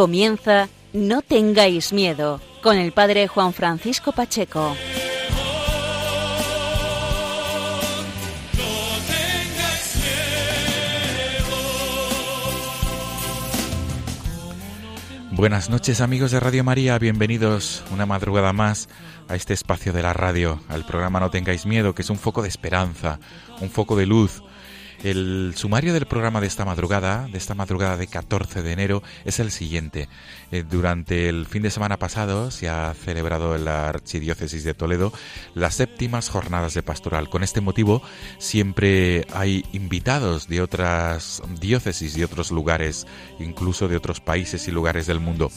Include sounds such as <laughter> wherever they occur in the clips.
Comienza No tengáis miedo con el padre Juan Francisco Pacheco. Buenas noches amigos de Radio María, bienvenidos una madrugada más a este espacio de la radio, al programa No tengáis miedo, que es un foco de esperanza, un foco de luz, el sumario del programa de esta madrugada, de esta madrugada de 14 de enero, es el siguiente. Eh, durante el fin de semana pasado se ha celebrado en la Archidiócesis de Toledo las séptimas jornadas de pastoral. Con este motivo siempre hay invitados de otras diócesis, de otros lugares, incluso de otros países y lugares del mundo.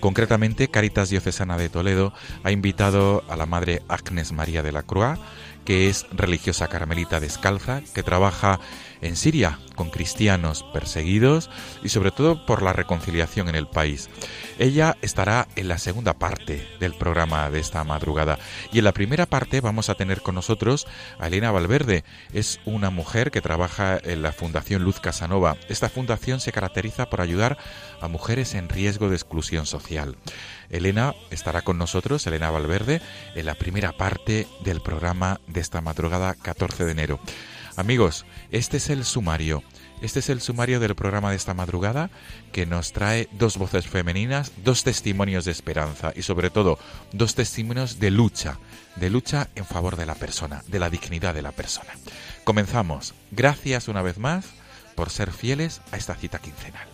Concretamente, Caritas Diocesana de Toledo ha invitado a la Madre Agnes María de la Croix, que es religiosa carmelita descalza, que trabaja en Siria con cristianos perseguidos y sobre todo por la reconciliación en el país. Ella estará en la segunda parte del programa de esta madrugada y en la primera parte vamos a tener con nosotros a Elena Valverde. Es una mujer que trabaja en la Fundación Luz Casanova. Esta fundación se caracteriza por ayudar a mujeres en riesgo de exclusión social. Elena estará con nosotros, Elena Valverde, en la primera parte del programa de esta madrugada 14 de enero. Amigos, este es el sumario. Este es el sumario del programa de esta madrugada que nos trae dos voces femeninas, dos testimonios de esperanza y sobre todo dos testimonios de lucha, de lucha en favor de la persona, de la dignidad de la persona. Comenzamos. Gracias una vez más por ser fieles a esta cita quincenal.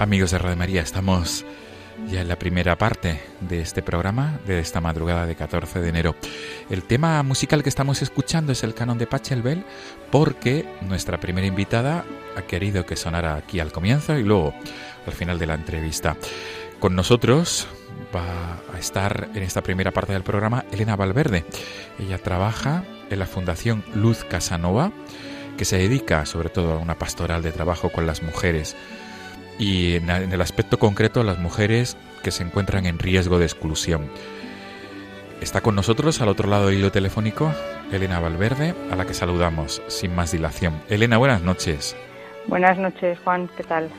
Amigos de Radio María, estamos ya en la primera parte de este programa, de esta madrugada de 14 de enero. El tema musical que estamos escuchando es el canon de Pachelbel, porque nuestra primera invitada ha querido que sonara aquí al comienzo y luego al final de la entrevista. Con nosotros va a estar en esta primera parte del programa Elena Valverde. Ella trabaja en la Fundación Luz Casanova, que se dedica sobre todo a una pastoral de trabajo con las mujeres y en, el aspecto concreto las mujeres que se encuentran en riesgo de exclusión. Está con nosotros al otro lado del hilo telefónico Elena Valverde, a la que saludamos sin más dilación. Elena, buenas noches. Buenas noches, Juan, ¿qué tal?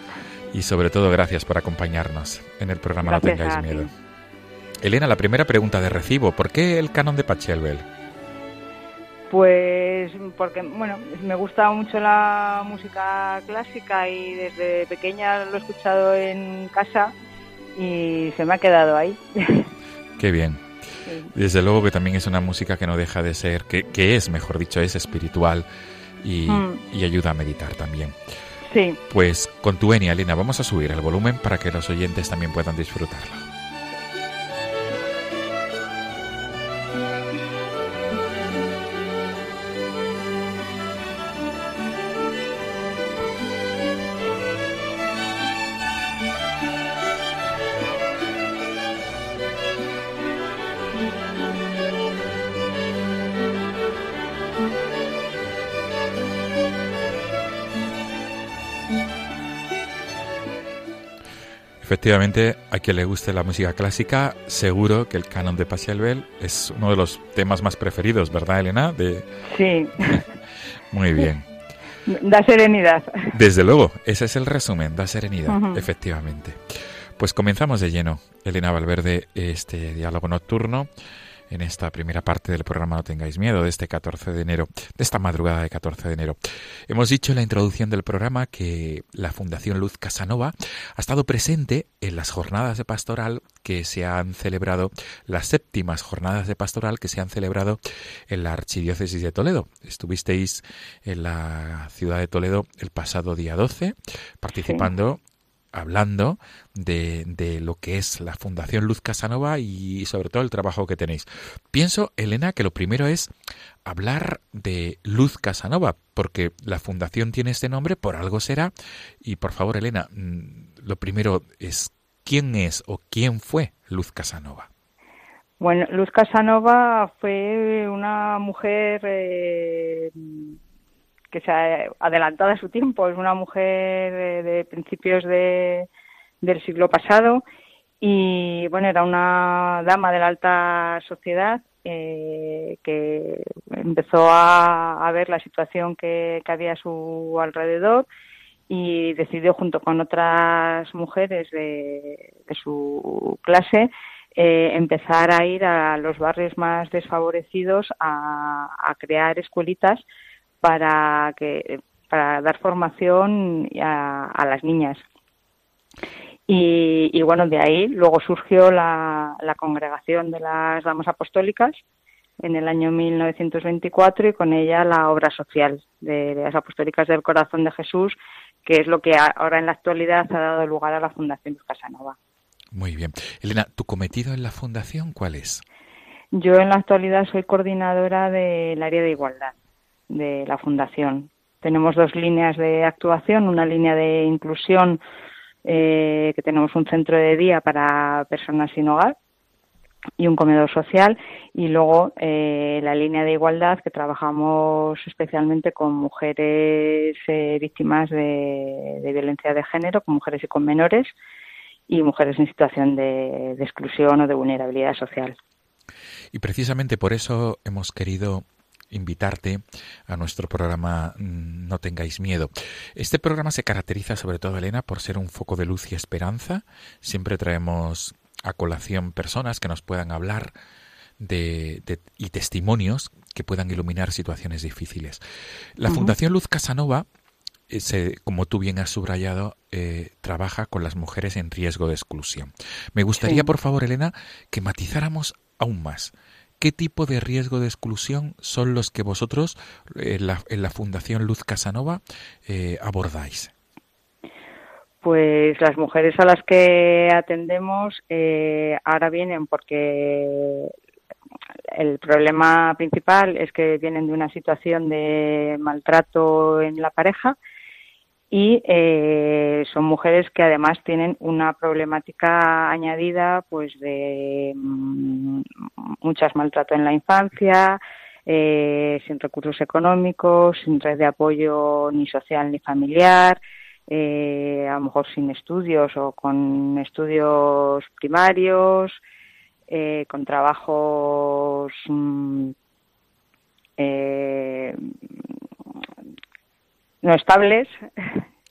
Y sobre todo, gracias por acompañarnos en el programa No tengáis miedo. Elena, la primera pregunta de recibo, ¿por qué el canon de Pachelbel? Pues porque, bueno, me gusta mucho la música clásica y desde pequeña lo he escuchado en casa y se me ha quedado ahí. <laughs> Qué bien. Desde luego que también es una música que no deja de ser, que, que es, mejor dicho, es espiritual y, mm. y ayuda a meditar también. Sí. Pues con tu enia, Lina, vamos a subir el volumen para que los oyentes también puedan disfrutarlo. Efectivamente, a quien le guste la música clásica, seguro que el canon de Pachelbel es uno de los temas más preferidos, ¿verdad, Elena? De... Sí. <laughs> Muy bien. Da serenidad. Desde luego, ese es el resumen, da serenidad, efectivamente. Pues comenzamos de lleno, Elena Valverde, este diálogo nocturno en esta primera parte del programa No tengáis miedo de este 14 de enero, de esta madrugada de 14 de enero. Hemos dicho en la introducción del programa que la Fundación Luz Casanova ha estado presente en las jornadas de pastoral que se han celebrado, las séptimas jornadas de pastoral que se han celebrado en la Archidiócesis de Toledo. Estuvisteis en la ciudad de Toledo el pasado día 12 participando hablando de, de, lo que es la Fundación Luz Casanova y sobre todo el trabajo que tenéis. Pienso, Elena, que lo primero es hablar de Luz Casanova, porque la Fundación tiene este nombre, por algo será. Y por favor, Elena, mm, lo primero es, ¿quién es o quién fue Luz Casanova? Bueno, Luz Casanova fue una mujer... Eh que se ha adelantado a su tiempo, es una mujer de, principios de, del siglo pasado y bueno, era una dama de la alta sociedad eh, que empezó a, ver la situación que, había a su alrededor y decidió junto con otras mujeres de, su clase eh, empezar a ir a los barrios más desfavorecidos a, a crear escuelitas para que para dar formación a, las niñas. Y, bueno, de ahí luego surgió la, congregación de las damas apostólicas en el año 1924 y con ella la obra social de, las apostólicas del corazón de Jesús, que es lo que ahora en la actualidad ha dado lugar a la Fundación Casanova. Muy bien. Elena, ¿tu cometido en la Fundación cuál es? Yo en la actualidad soy coordinadora del área de igualdad de la Fundación. Tenemos dos líneas de actuación, una línea de inclusión, eh, que tenemos un centro de día para personas sin hogar y un comedor social, y luego eh, la línea de igualdad, que trabajamos especialmente con mujeres eh, víctimas de, violencia de género, con mujeres y con menores, y mujeres en situación de exclusión o de vulnerabilidad social. Y precisamente por eso hemos querido invitarte a nuestro programa mm, No tengáis miedo. Este programa se caracteriza sobre todo, Elena, por ser un foco de luz y esperanza. Siempre traemos a colación personas que nos puedan hablar de, y testimonios que puedan iluminar situaciones difíciles. La Fundación Luz Casanova, eh, como tú bien has subrayado, eh, trabaja con las mujeres en riesgo de exclusión. Me gustaría, por favor, Elena, que matizáramos aún más ¿Qué tipo de riesgo de exclusión son los que vosotros en la, Fundación Luz Casanova eh, abordáis? Pues las mujeres a las que atendemos eh, ahora vienen porque el problema principal es que vienen de una situación de maltrato en la pareja y eh, son mujeres que además tienen una problemática añadida pues de mm, muchas maltrato en la infancia eh, sin recursos económicos sin red de apoyo ni social ni familiar eh, a lo mejor sin estudios o con estudios primarios con trabajos mm, no estables.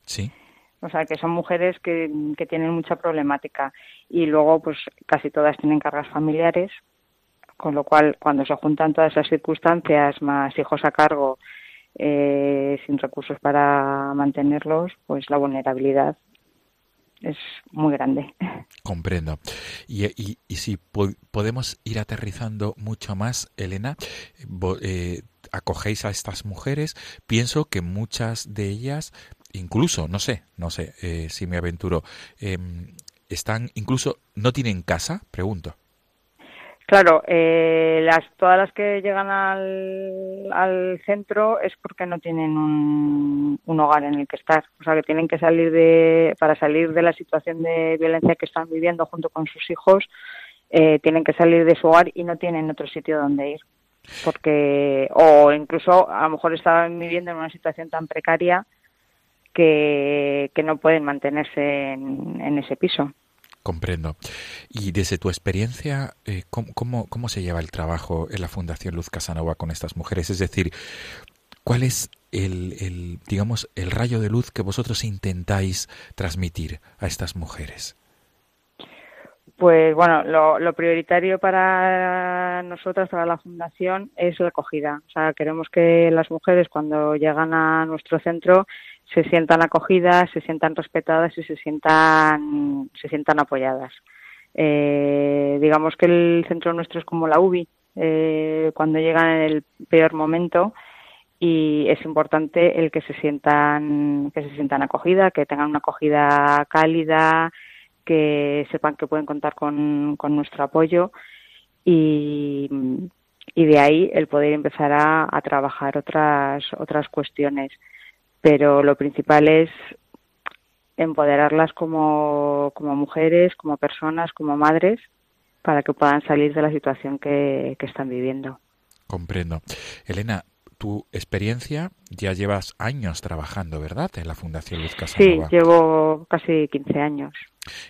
Sí. <laughs> O sea, que son mujeres que, que tienen mucha problemática y luego, pues casi todas tienen cargas familiares, con lo cual, cuando se juntan todas esas circunstancias, más hijos a cargo, eh, sin recursos para mantenerlos, pues la vulnerabilidad es muy grande. <laughs> Comprendo. Y, y, y si podemos ir aterrizando mucho más, Elena, eh, acogéis a estas mujeres, pienso que muchas de ellas, incluso, no sé, no sé eh, si me aventuro, em, están, incluso, no tienen casa, pregunto. Claro, eh, las, todas las que llegan al, al, centro es porque no tienen un, un, hogar en el que estar. O sea, que tienen que salir de, para salir de la situación de violencia que están viviendo junto con sus hijos, eh, tienen que salir de su hogar y no tienen otro sitio donde ir. Porque, o incluso a lo mejor estaban viviendo en una situación tan precaria que, que no pueden mantenerse en ese piso. Comprendo. Y desde tu experiencia, eh, ¿cómo, cómo, se lleva el trabajo en la Fundación Luz Casanova con estas mujeres? Es decir, ¿cuál es el, el, digamos, el rayo de luz que vosotros intentáis transmitir a estas mujeres? Pues bueno, lo, prioritario para nosotras, para la Fundación, es la acogida. O sea, queremos que las mujeres cuando llegan a nuestro centro se sientan acogidas, se sientan respetadas y se sientan, se sientan apoyadas. Eh, digamos que el centro nuestro es como la UBI, eh, cuando llegan en el peor momento y es importante el que se sientan, que se sientan acogidas, que tengan una acogida cálida, que sepan que pueden contar con, nuestro apoyo y, de ahí el poder empezar a, trabajar otras, otras cuestiones. Pero lo principal es empoderarlas como, como mujeres, como personas, como madres, para que puedan salir de la situación que, que están viviendo. Comprendo. Elena, tu experiencia ya llevas años trabajando, ¿verdad? En la Fundación Luz Casanova. Sí, llevo casi 15 años.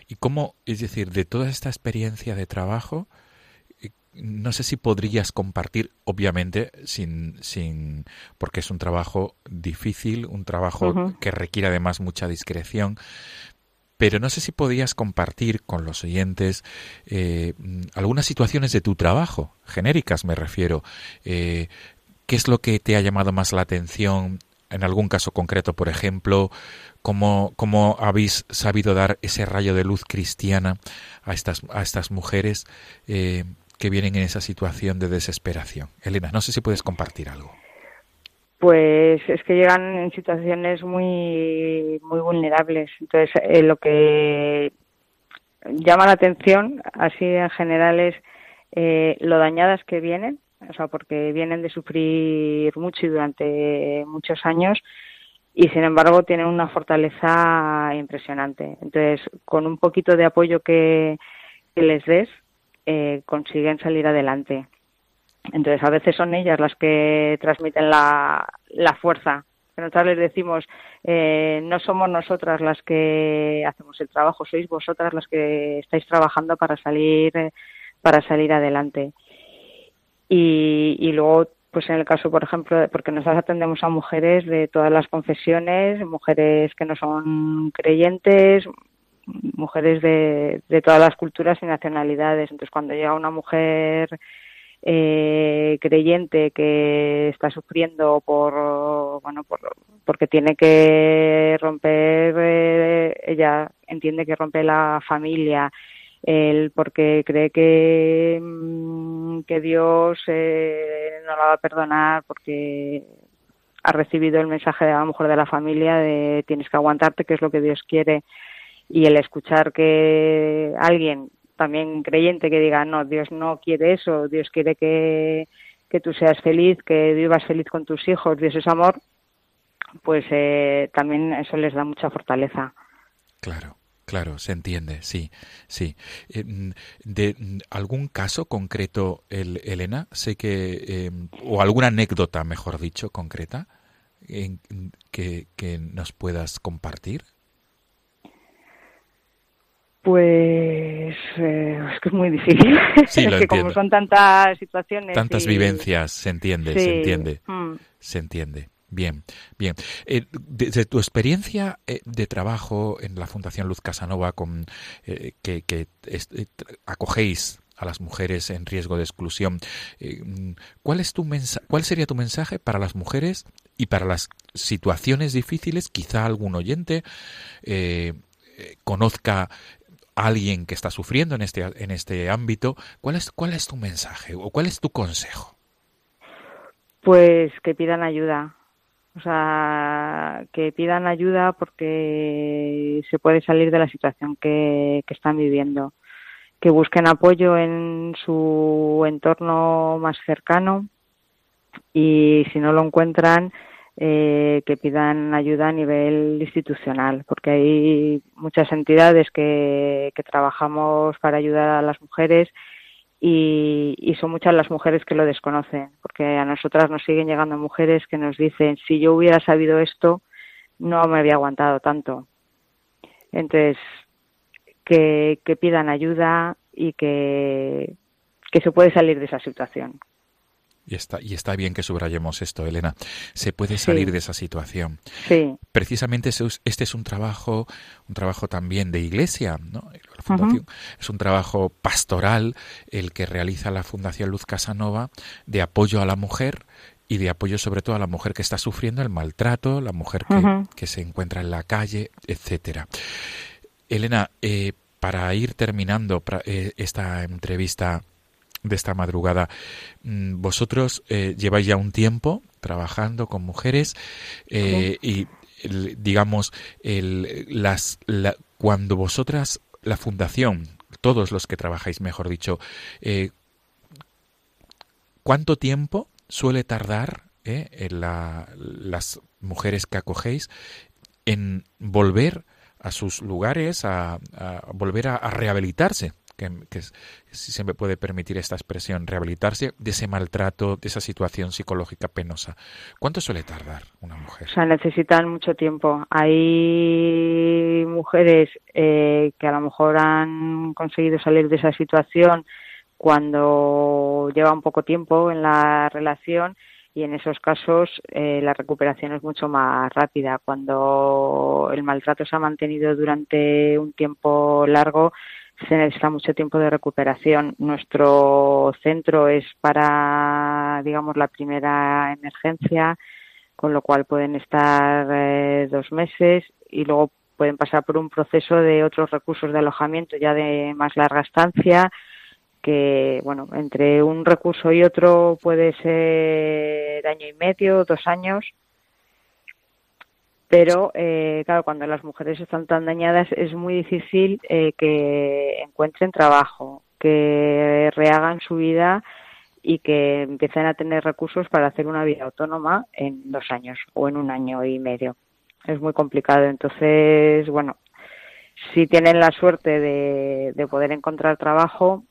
¿Y cómo, es decir, de toda esta experiencia de trabajo, eh, no sé si podrías compartir, obviamente, sin, sin, porque es un trabajo difícil, un trabajo que requiere además mucha discreción, pero no sé si podrías compartir con los oyentes eh, algunas situaciones de tu trabajo, genéricas me refiero, eh, ¿Qué es lo que te ha llamado más la atención en algún caso concreto, por ejemplo? ¿Cómo, cómo habéis sabido dar ese rayo de luz cristiana a estas, a estas mujeres eh, que vienen en esa situación de desesperación? Elena, no sé si puedes compartir algo. Pues es que llegan en situaciones muy, muy vulnerables. Entonces, eh, lo que llama la atención, así en general, es eh, lo dañadas que vienen o sea, porque vienen de sufrir mucho y durante muchos años y sin embargo tienen una fortaleza impresionante. Entonces, con un poquito de apoyo que, les des, eh, consiguen salir adelante. Entonces, a veces son ellas las que transmiten la, la fuerza. Nosotros les decimos, eh, no somos nosotras las que hacemos el trabajo, sois vosotras las que estáis trabajando para salir, para salir adelante. Y, y luego, pues en el caso, por ejemplo, porque nosotros atendemos a mujeres de todas las confesiones, mujeres que no son creyentes, mujeres de, de todas las culturas y nacionalidades. Entonces, cuando llega una mujer eh, creyente que está sufriendo por bueno por, porque tiene que romper eh, ella entiende que rompe la familia él porque cree que, mm, que Dios eh, no la va a perdonar porque ha recibido el mensaje de la mujer de la familia de tienes que aguantarte, que es lo que Dios quiere. Y el escuchar que alguien también creyente que diga, no, Dios no quiere eso, Dios quiere que, que tú seas feliz, que vivas feliz con tus hijos, Dios es amor, pues eh, también eso les da mucha fortaleza. Claro. Claro, se entiende, sí, sí. Eh, mm, ¿De mm, algún caso concreto, el, Elena? Sé que, em, o alguna anécdota, mejor dicho, concreta, en, que, que nos puedas compartir. Pues eh, es que es muy difícil. Sí, <laughs> es que como son tantas situaciones. Tantas vivencias, se entiende, se entiende. Mm. Se entiende. Bien, bien. Eh, desde tu experiencia eh, de trabajo en la Fundación Luz Casanova, con, eh, que, acogéis a las mujeres en riesgo de exclusión, ¿cuál, es tu ¿cuál sería tu mensaje para las mujeres y para las situaciones difíciles? Quizá algún oyente conozca a alguien que está sufriendo en este, en este ámbito. ¿Cuál es, ¿Cuál es tu mensaje o cuál es tu consejo? Pues que pidan ayuda, o sea, que pidan ayuda porque se puede salir de la situación que, están viviendo. Que busquen apoyo en su entorno más cercano y si no lo encuentran, eh, que pidan ayuda a nivel institucional, porque hay muchas entidades que, que trabajamos para ayudar a las mujeres y, son muchas las mujeres que lo desconocen, porque a nosotras nos siguen llegando mujeres que nos dicen, si yo hubiera sabido esto, no me había aguantado tanto. Entonces, que, que pidan ayuda y que, que se puede salir de esa situación. Y está, y está bien que subrayemos esto, Elena. Se puede salir de esa situación. Sí. Precisamente este es un trabajo, un trabajo también de iglesia, ¿no? La fundación es un trabajo pastoral el que realiza la Fundación Luz Casanova de apoyo a la mujer y de apoyo sobre todo a la mujer que está sufriendo el maltrato, la mujer que, que se encuentra en la calle, etcétera. Elena, eh, para ir terminando eh, esta entrevista de esta madrugada. Mm, vosotros eh, lleváis ya un tiempo trabajando con mujeres eh, y digamos el, las cuando vosotras la fundación todos los que trabajáis mejor dicho eh, cuánto tiempo suele tardar en las mujeres que acogéis en volver a sus lugares a, volver a rehabilitarse que, si se me puede permitir esta expresión, rehabilitarse de ese maltrato, de esa situación psicológica penosa. ¿Cuánto suele tardar una mujer? O sea, necesitan mucho tiempo. Hay mujeres eh, que a lo mejor han conseguido salir de esa situación cuando lleva un poco tiempo en la relación y en esos casos eh, la recuperación es mucho más rápida. Cuando el maltrato se ha mantenido durante un tiempo largo, se necesita mucho tiempo de recuperación. Nuestro centro es para, digamos, la primera emergencia, con lo cual pueden estar eh, dos meses y luego pueden pasar por un proceso de otros recursos de alojamiento ya de más larga estancia que, bueno, entre un recurso y otro puede ser año y medio, dos años, pero eh, claro, cuando las mujeres están tan dañadas es muy difícil eh, que encuentren trabajo, que rehagan su vida y que empiecen a tener recursos para hacer una vida autónoma en dos años o en un año y medio. Es muy complicado. Entonces, bueno, si tienen la suerte de, de poder encontrar trabajo,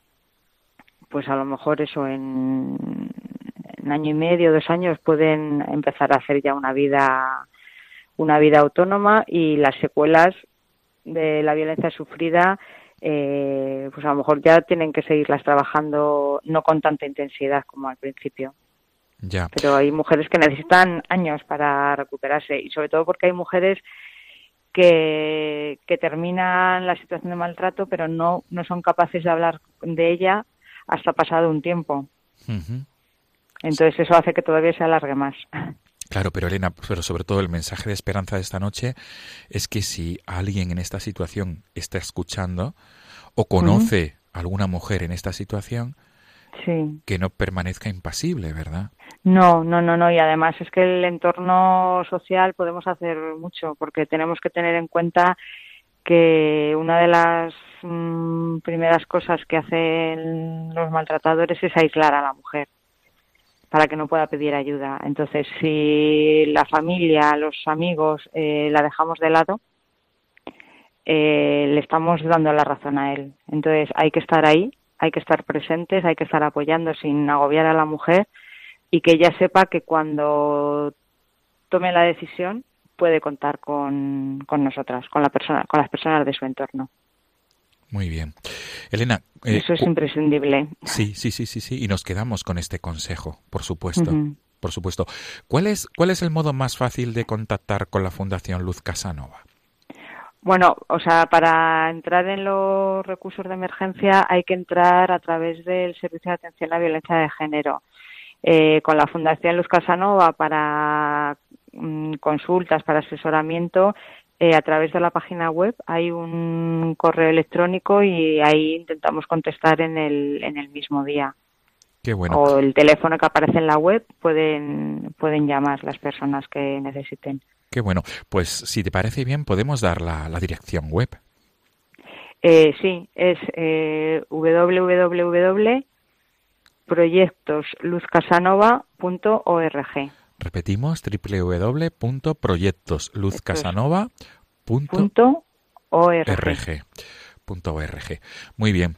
pues a lo mejor eso en, en año y medio, dos años pueden empezar a hacer ya una vida una vida autónoma y las secuelas de la violencia sufrida eh, pues a lo mejor ya tienen que seguirlas trabajando no con tanta intensidad como al principio. Ya. Pero hay mujeres que necesitan años para recuperarse y sobre todo porque hay mujeres que, que terminan la situación de maltrato pero no, no son capaces de hablar de ella hasta pasado un tiempo. Entonces eso hace que todavía se alargue más. Claro, pero Elena, pero sobre todo el mensaje de esperanza de esta noche es que si alguien en esta situación está escuchando o conoce a alguna mujer en esta situación, que no permanezca impasible, ¿verdad? No, no, no, no. Y además es que el entorno social podemos hacer mucho porque tenemos que tener en cuenta que una de las mm, primeras cosas que hacen los maltratadores es aislar a la mujer para que no pueda pedir ayuda. Entonces, si la familia, los amigos eh, la dejamos de lado, eh, le estamos dando la razón a él. Entonces, hay que estar ahí, hay que estar presentes, hay que estar apoyando sin agobiar a la mujer y que ella sepa que cuando tome la decisión puede contar con, con nosotras, con, la persona, con las personas de su entorno. Muy bien. Elena. Eh, Eso es imprescindible. Sí, sí, sí, sí, sí. Y nos quedamos con este consejo, por supuesto. Por supuesto. ¿Cuál es, ¿Cuál es el modo más fácil de contactar con la Fundación Luz Casanova? Bueno, o sea, para entrar en los recursos de emergencia hay que entrar a través del Servicio de Atención a la Violencia de Género. Eh, con la Fundación Luz Casanova para mm, consultas, para asesoramiento, eh, a través de la página web hay un correo electrónico y ahí intentamos contestar en el, en el mismo día. Qué bueno. O el teléfono que aparece en la web pueden, pueden llamar las personas que necesiten. Qué bueno. Pues si te parece bien, podemos dar la, la dirección web. Eh, sí, es eh, www.proyectosluzcasanova.org. Repetimos, www.proyectosluzcasanova.org. Muy bien.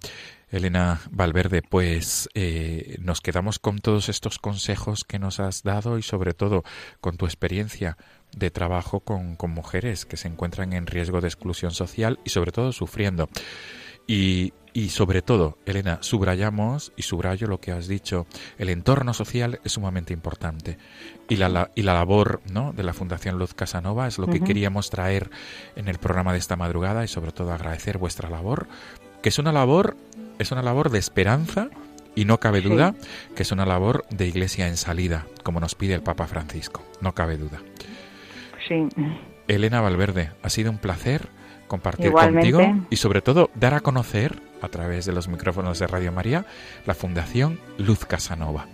Elena Valverde, pues eh, nos quedamos con todos estos consejos que nos has dado y sobre todo con tu experiencia de trabajo con, con mujeres que se encuentran en riesgo de exclusión social y sobre todo sufriendo. Y, y, sobre todo, Elena, subrayamos y subrayo lo que has dicho, el entorno social es sumamente importante y la, y la labor ¿no? de la Fundación Luz Casanova es lo que queríamos traer en el programa de esta madrugada y sobre todo agradecer vuestra labor, que es una labor es una labor de esperanza y no cabe duda que es una labor de iglesia en salida, como nos pide el Papa Francisco, no cabe duda. Sí. Elena Valverde, ha sido un placer compartir contigo y sobre todo dar a conocer a través de los micrófonos de Radio María la Fundación Luz Casanova.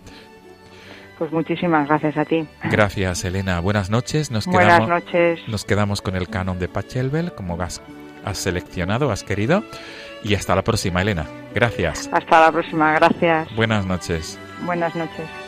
Pues muchísimas gracias a ti. Gracias, Elena. Buenas noches. Nos Buenas noches. Nos quedamos con el canon de Pachelbel, como has, has seleccionado, has querido. Y hasta la próxima, Elena. Gracias. Hasta la próxima, gracias. Buenas noches. Buenas noches.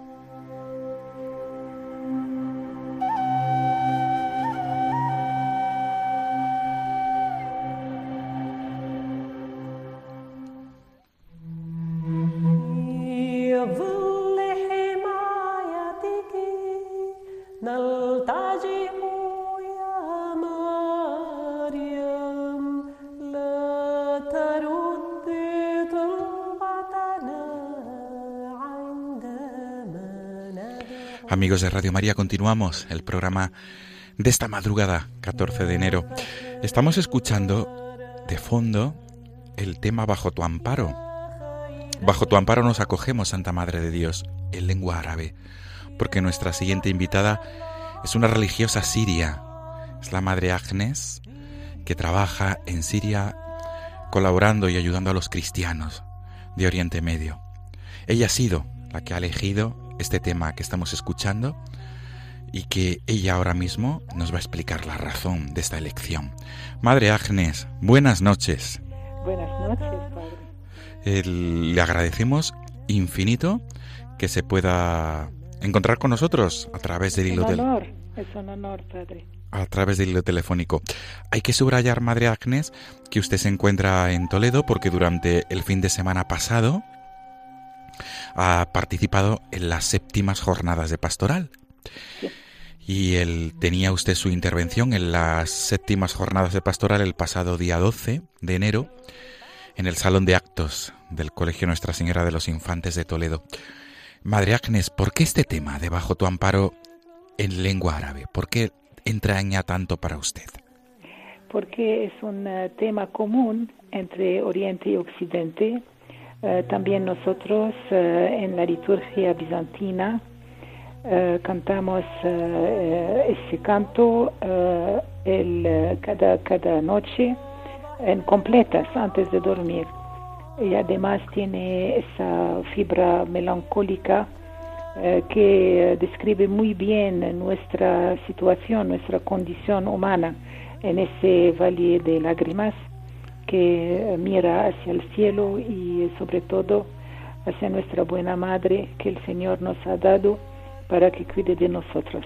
De Radio María, continuamos el programa de esta madrugada, 14 de enero. Estamos escuchando de fondo el tema Bajo tu amparo. Bajo tu amparo nos acogemos, Santa Madre de Dios, en lengua árabe, porque nuestra siguiente invitada es una religiosa siria, es la Madre Agnes, que trabaja en Siria colaborando y ayudando a los cristianos de Oriente Medio. Ella ha sido la que ha elegido este tema que estamos escuchando y que ella ahora mismo nos va a explicar la razón de esta elección. Madre Agnes, buenas noches. Buenas noches, padre. le agradecemos infinito que se pueda encontrar con nosotros a través del hilo del... Es un honor, padre. A través del hilo telefónico. Hay que subrayar, Madre Agnes, que usted se encuentra en Toledo porque durante el fin de semana pasado ha participado en las séptimas jornadas de pastoral. Y él, tenía usted su intervención en las séptimas jornadas de pastoral el pasado día 12 de enero en el Salón de Actos del Colegio Nuestra Señora de los Infantes de Toledo. Madre Agnes, ¿por qué este tema de Bajo tu amparo en lengua árabe? ¿Por qué entraña tanto para usted? Porque es un eh, tema común entre Oriente y Occidente eh, también nosotros eh, en la liturgia bizantina eh, cantamos ese canto el, cada, cada noche en completas antes de dormir. Y además tiene esa fibra melancólica que describe muy bien nuestra situación, nuestra condición humana en ese valle de lágrimas que mira hacia el cielo y sobre todo hacia nuestra buena madre que el Señor nos ha dado para que cuide de nosotros.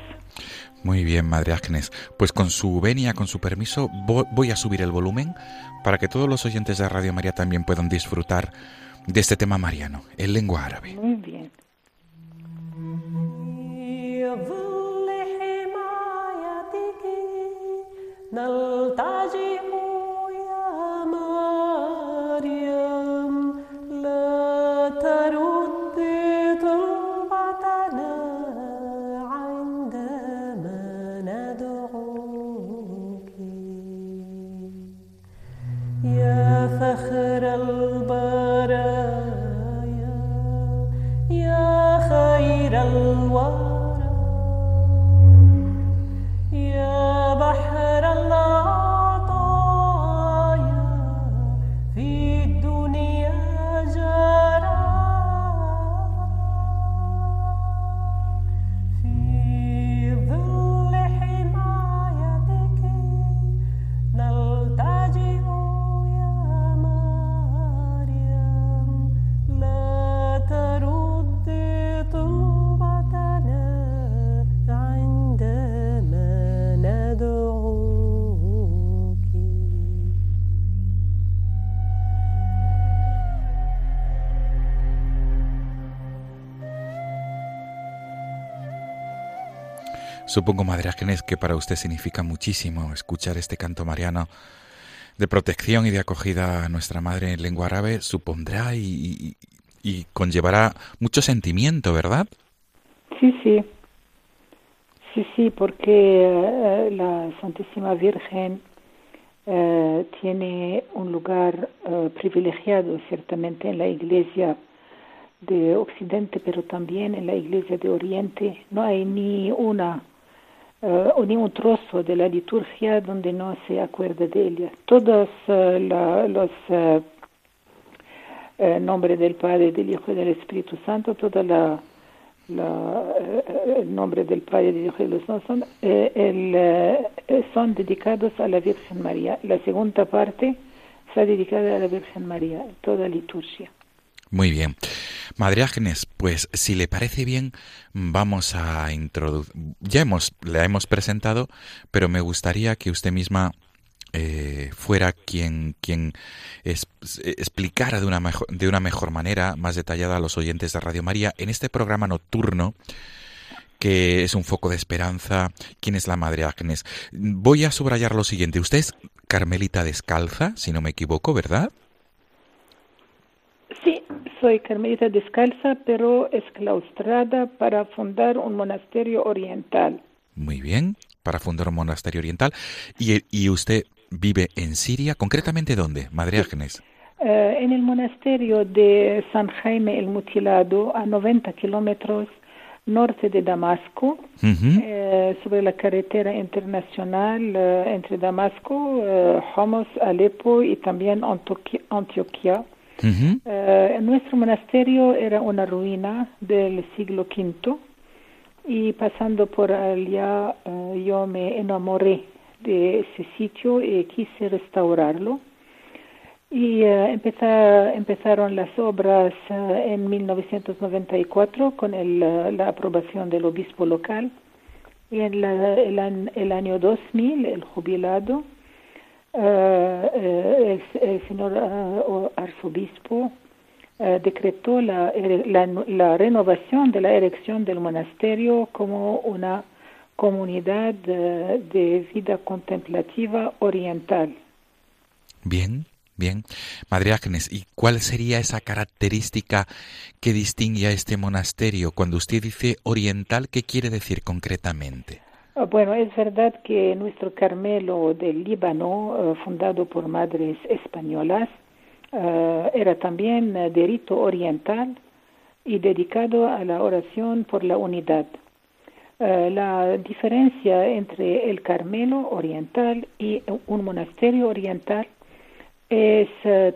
Muy bien, Madre Agnes. Pues con su venia, con su permiso, voy a subir el volumen para que todos los oyentes de Radio María también puedan disfrutar de este tema mariano, en lengua árabe. Muy bien. فخر Supongo, Madre Ángeles, que para usted significa muchísimo escuchar este canto mariano de protección y de acogida a nuestra Madre en lengua árabe, supondrá y, conllevará mucho sentimiento, ¿verdad? Sí, sí. Sí, sí, porque eh, la Santísima Virgen eh, tiene un lugar eh, privilegiado ciertamente en la Iglesia de Occidente, pero también en la Iglesia de Oriente. No hay ni una uh, un trozo de la liturgia donde no se acuerde de ella. Todos uh, la, los uh, nombres del Padre, del Hijo y del Espíritu Santo, toda la, la nombre del Padre, del Hijo y del Espíritu son dedicados a la Virgen María. La segunda parte está dedicada a la Virgen María, toda liturgia. Muy bien. Madre Ágenes, pues si le parece bien, vamos a introducir. Ya hemos, la hemos presentado, pero me gustaría que usted misma eh, fuera quien, quien explicara de una, mejor, de una mejor manera, más detallada a los oyentes de Radio María, en este programa nocturno que es un foco de esperanza. ¿Quién es la Madre Ágenes? Voy a subrayar lo siguiente. Usted es Carmelita descalza, si no me equivoco, ¿verdad? Soy carmelita descalza, pero exclaustrada para fundar un monasterio oriental. Muy bien, para fundar un monasterio oriental. ¿Y, y usted vive en Siria? ¿Concretamente dónde, Madre Ángeles? Eh, en el monasterio de San Jaime el Mutilado, a 90 kilómetros norte de Damasco, eh, sobre la carretera internacional eh, entre Damasco, Homs, Alepo y también Antioquia. Eh, nuestro monasterio era una ruina del siglo V y pasando por allá eh, yo me enamoré de ese sitio y quise restaurarlo. Y eh, empezaron las obras en 1994 con la aprobación del obispo local y en el, el año 2000 el jubilado eh, eh, el, señor eh, arzobispo decretó la, la, renovación de la erección del monasterio como una comunidad de, vida contemplativa oriental. Bien, bien. Madre Agnes, ¿y cuál sería esa característica que distingue a este monasterio? Cuando usted dice oriental, ¿qué quiere decir concretamente? Ah, bueno, es verdad que nuestro Carmelo del Líbano, eh, fundado por madres españolas, eh, era también de rito oriental y dedicado a la oración por la unidad. Eh, la diferencia entre el Carmelo oriental y un monasterio oriental es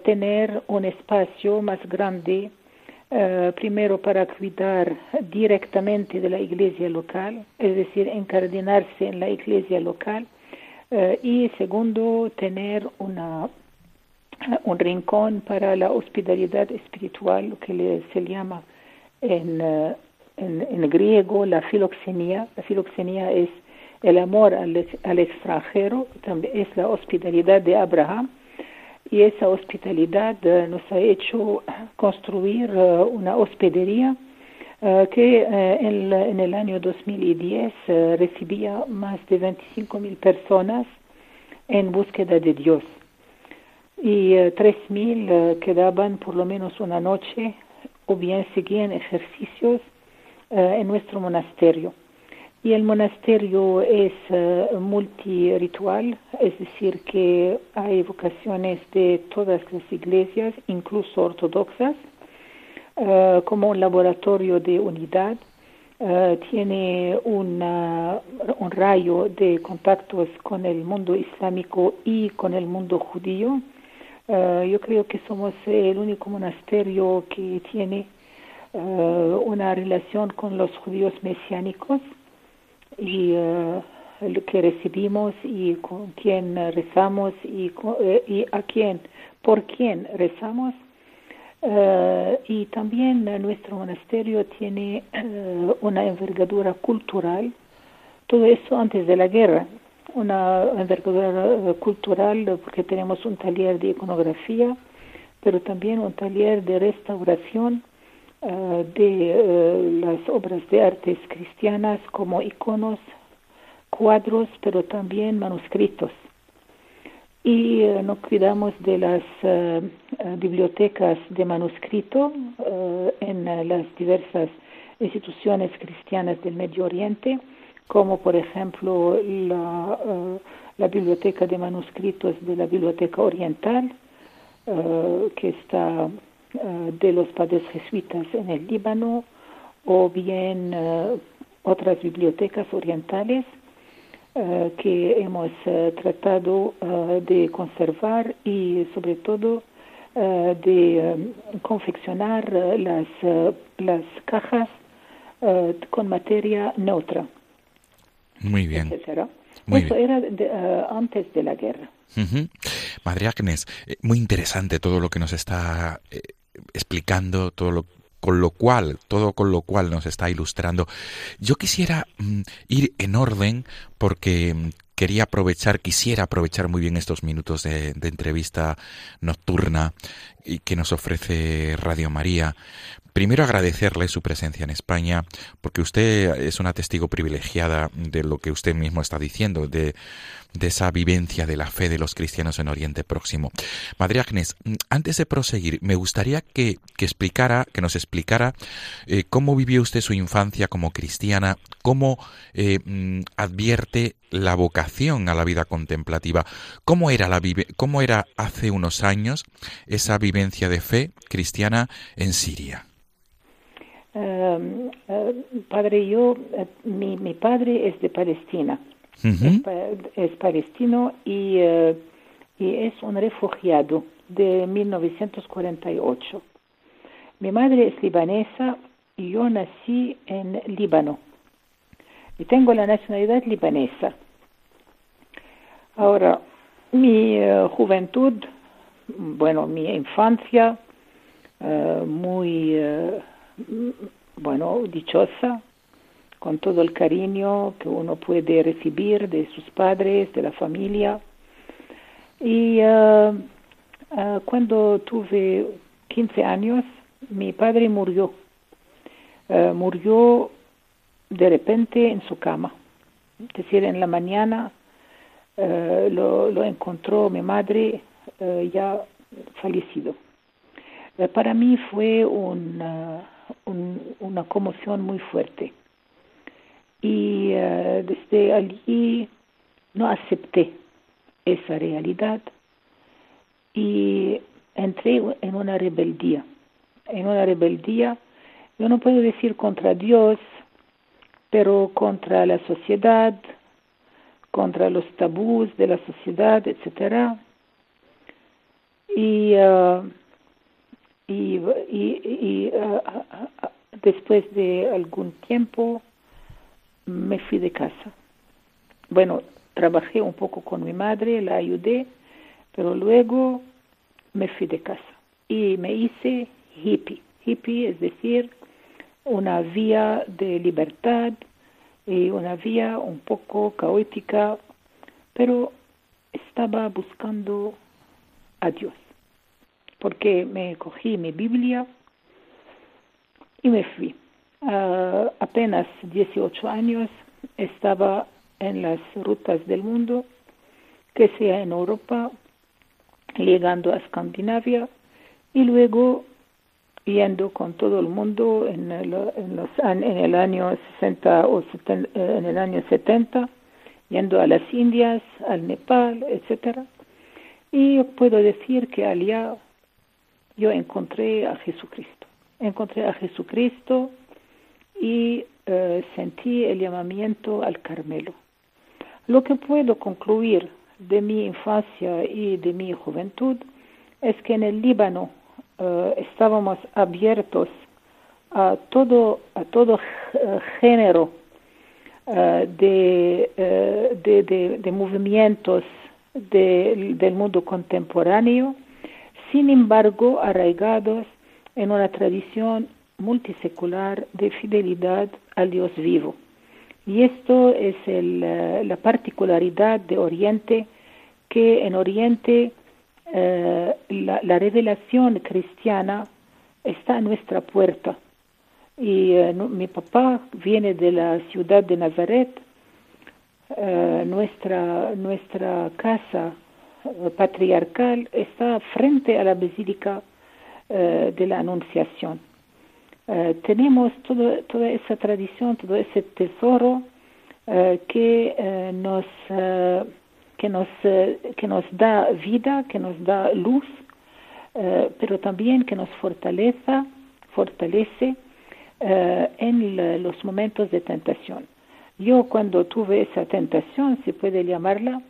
tener un espacio más grande eh, primero para cuidar directamente de la iglesia local, es decir, encardinarse en la iglesia local, eh, y segundo, tener una, un rincón para la hospitalidad espiritual, que se llama en, eh, en, en, griego la filoxenía. La filoxenía es el amor al, al extranjero, es la hospitalidad de Abraham y esa hospitalidad eh, nos ha hecho construir eh, una hospedería eh, que en, el año 2010 recibía más de 25 mil personas en búsqueda de Dios y tres mil quedaban por lo menos una noche o bien seguían ejercicios en nuestro monasterio. Y el monasterio es uh, multiritual, es decir, que hay vocaciones de todas las iglesias, incluso ortodoxas, uh, como un laboratorio de unidad. Uh, tiene un rayo de contactos con el mundo islámico y con el mundo judío. yo creo que somos el único monasterio que tiene una relación con los judíos mesiánicos y uh, lo que recibimos y con quién rezamos y, eh, y a quién, por quién rezamos. Uh, y también nuestro monasterio tiene una envergadura cultural, todo eso antes de la guerra, una envergadura cultural porque tenemos un taller de iconografía, pero también un taller de restauración de las obras de artes cristianas como iconos, cuadros, pero también manuscritos. Y nos cuidamos de las bibliotecas de manuscrito en las diversas instituciones cristianas del Medio Oriente, como por ejemplo la, la Biblioteca de Manuscritos de la Biblioteca Oriental, que está de los padres jesuitas en el Líbano, o bien otras bibliotecas orientales eh, que hemos eh, tratado eh, de conservar y sobre todo de confeccionar las, las cajas con materia neutra. Muy bien. Eso era antes de la guerra. Madre Agnes, muy interesante todo lo que nos está explicando, todo lo con lo cual, todo con lo cual nos está ilustrando. Yo quisiera mm, ir en orden porque mm, quería aprovechar, quisiera aprovechar muy bien estos minutos de, de entrevista nocturna y que nos ofrece Radio María Primero agradecerle su presencia en España, porque usted es una testigo privilegiada de lo que usted mismo está diciendo, de, esa vivencia de la fe de los cristianos en Oriente Próximo. Madre Agnes, antes de proseguir, me gustaría que, que explicara, que nos explicara eh, cómo vivió usted su infancia como cristiana, cómo eh, mm, advierte la vocación a la vida contemplativa. ¿Cómo era, la ¿Cómo era hace unos años esa vivencia de fe cristiana en Siria? Padre, yo, eh, mi, mi, padre es de Palestina, es, palestino y, eh, y, es un refugiado de 1948. Mi madre es libanesa y yo nací en Líbano y tengo la nacionalidad libanesa. Ahora, mi juventud, bueno, mi infancia, muy bueno, dichosa, con todo el cariño que uno puede recibir de sus padres, de la familia. Y uh, cuando tuve 15 años, mi padre murió. Murió de repente en su cama. Es decir, en la mañana lo, lo, encontró mi madre ya fallecido. para mí fue un una conmoción muy fuerte. Y eh, desde allí no acepté esa realidad y entré en una rebeldía. En una rebeldía, yo no puedo decir contra Dios, pero contra la sociedad, contra los tabús de la sociedad, etc. Y uh, y, y, después de algún tiempo me fui de casa. Bueno, trabajé un poco con mi madre, la ayudé, pero luego me fui de casa y me hice hippie. Hippie es decir, una vía de libertad y una vía un poco caótica, pero estaba buscando a Dios porque me cogí mi Biblia y me fui. Uh, apenas 18 años estaba en las rutas del mundo, que sea en Europa, llegando a Escandinavia y luego yendo con todo el mundo en el, en en el año 60 o 70, eh, en el año 70, yendo a las Indias, al Nepal, etcétera. Y puedo decir que allá yo encontré a Jesucristo. Encontré a Jesucristo y eh, sentí el llamamiento al Carmelo. Lo que puedo concluir de mi infancia y de mi juventud es que en el Líbano eh, estábamos abiertos a todo, a todo eh, género de, de, de, movimientos del mundo contemporáneo sin embargo arraigados en una tradición multisecular de fidelidad al Dios vivo. Y esto es eh, la particularidad de Oriente, que en Oriente eh, la, revelación cristiana está a nuestra puerta. Y eh, mi papá viene de la ciudad de Nazaret, nuestra, nuestra casa patriarcal está frente a la Basílica de la Anunciación. tenemos toda esa tradición, todo ese tesoro que nos que nos, que nos da vida, que nos da luz, pero también que nos fortaleza, fortalece en los momentos de tentación. Yo cuando tuve esa tentación, se puede llamarla,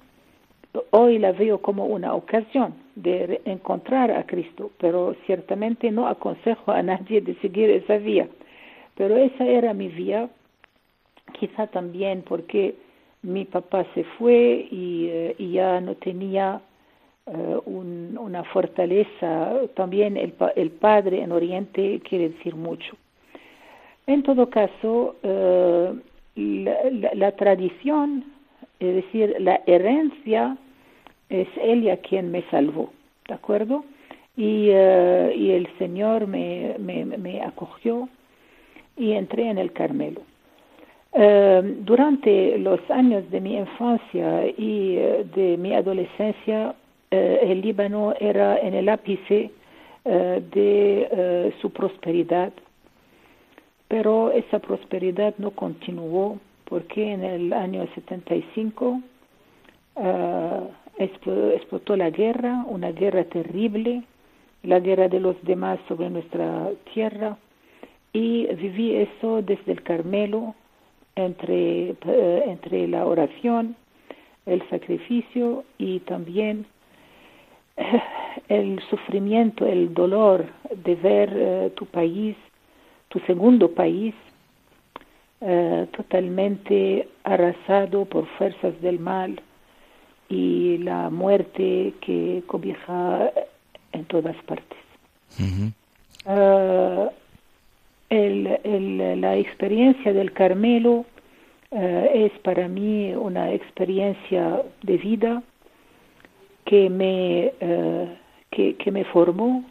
hoy la veo como una ocasión de encontrar a Cristo, pero ciertamente no aconsejo a nadie de seguir esa vía. Pero esa era mi vía, quizá también porque mi papá se fue y, eh, ya no tenía eh, una fortaleza, también el, el padre en Oriente quiere decir mucho. En todo caso, eh, la, tradición, es decir, la herencia, es ella quien me salvó, ¿de acuerdo? Y, eh, y el Señor me, me, me, acogió y entré en el Carmelo. Eh, durante los años de mi infancia y de mi adolescencia, el Líbano era en el ápice de su prosperidad pero esa prosperidad no continuó porque en el año 75 uh, explotó la guerra, una guerra terrible, la guerra de los demás sobre nuestra tierra, y viví eso desde el Carmelo, entre, uh, entre la oración, el sacrificio y también uh, el sufrimiento, el dolor de ver uh, tu país tu segundo país, eh, totalmente arrasado por fuerzas del mal y la muerte que cobija en todas partes. Eh, la experiencia del Carmelo eh, es para mí una experiencia de vida que me, que me formó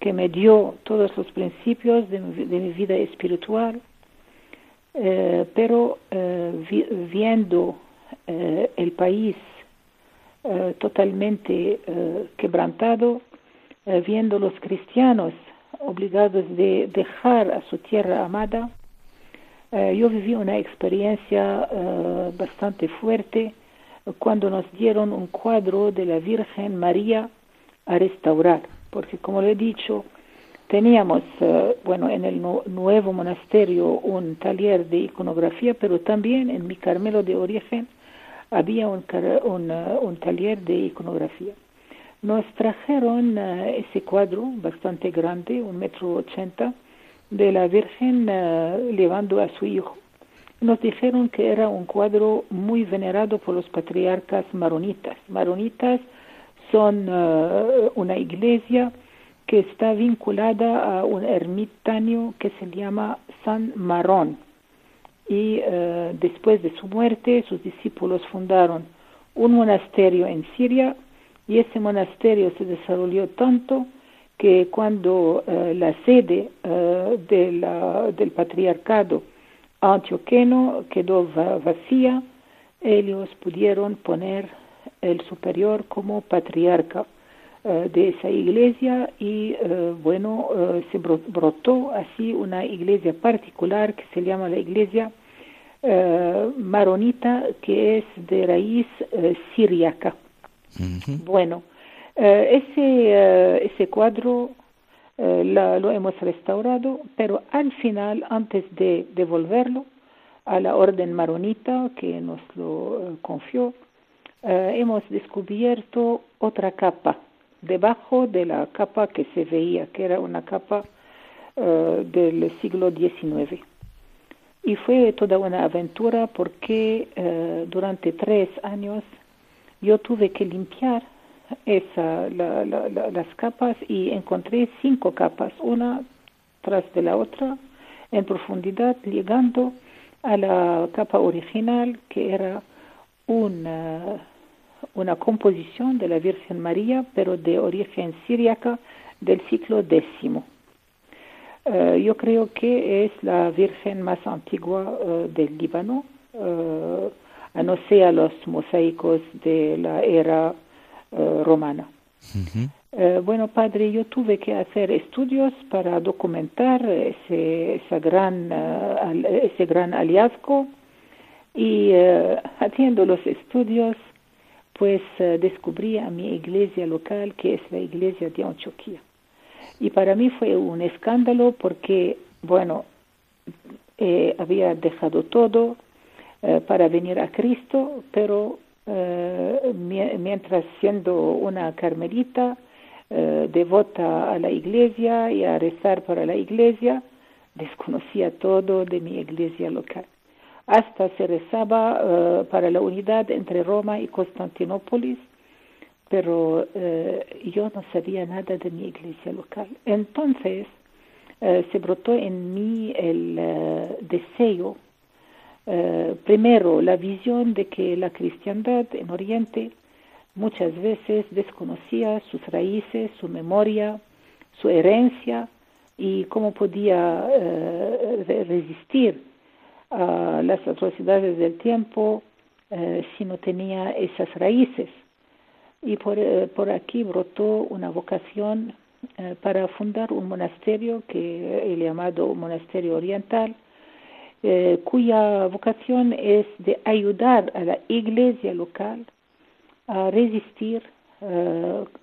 que me dio todos los principios de, mi vida espiritual, eh, pero eh, viendo eh, el país totalmente quebrantado, viendo los cristianos obligados de dejar a su tierra amada, yo viví una experiencia bastante fuerte cuando nos dieron un cuadro de la Virgen María a restaurar porque como le he dicho, teníamos, eh, bueno, en el nuevo monasterio un taller de iconografía, pero también en mi Carmelo de origen había un, eh, un, taller de iconografía. Nos trajeron eh, ese cuadro bastante grande, un metro ochenta, de la Virgen llevando a su hijo. Nos dijeron que era un cuadro muy venerado por los patriarcas maronitas. Maronitas son eh, una iglesia que está vinculada a un ermitaño que se llama San Marón. Y eh, después de su muerte, sus discípulos fundaron un monasterio en Siria y ese monasterio se desarrolló tanto que cuando eh, la sede del patriarcado antioqueno quedó vacía, ellos pudieron poner el superior como patriarca eh, de esa iglesia y eh, bueno, eh, se brotó así una iglesia particular que se llama la iglesia maronita que es de raíz siriaca. Bueno, ese, ese cuadro lo hemos restaurado, pero al final, antes de devolverlo a la orden maronita que nos lo confió, eh, hemos descubierto otra capa debajo de la capa que se veía, que era una capa eh, del siglo XIX. Y fue toda una aventura porque eh, durante tres años yo tuve que limpiar esa, las capas y encontré cinco capas, una tras de la otra, en profundidad, llegando a la capa original que era una una composición de la Virgen María, pero de origen siríaca del siglo X. Eh, yo creo que es la Virgen más antigua eh, del Líbano. Eh, a no ser los mosaicos de la era romana. bueno, padre, yo tuve que hacer estudios para documentar ese, esa gran, ese gran hallazgo y haciendo los estudios pues descubrí a mi iglesia local, que es la iglesia de Antioquía. Y para mí fue un escándalo porque, bueno, eh, había dejado todo eh, para venir a Cristo, pero eh, mientras siendo una carmelita, devota a la iglesia y a rezar para la iglesia, desconocía todo de mi iglesia local hasta se rezaba eh, para la unidad entre Roma y Constantinopla, pero eh, yo no sabía nada de mi iglesia local. Entonces eh, se brotó en mí el deseo, primero la visión de que la cristiandad en Oriente muchas veces desconocía sus raíces, su memoria, su herencia y cómo podía resistir a las atrocidades del tiempo eh, si no tenía esas raíces. Y por, eh, por aquí brotó una vocación eh, para fundar un monasterio que el llamado monasterio oriental, cuya vocación es de ayudar a la iglesia local a resistir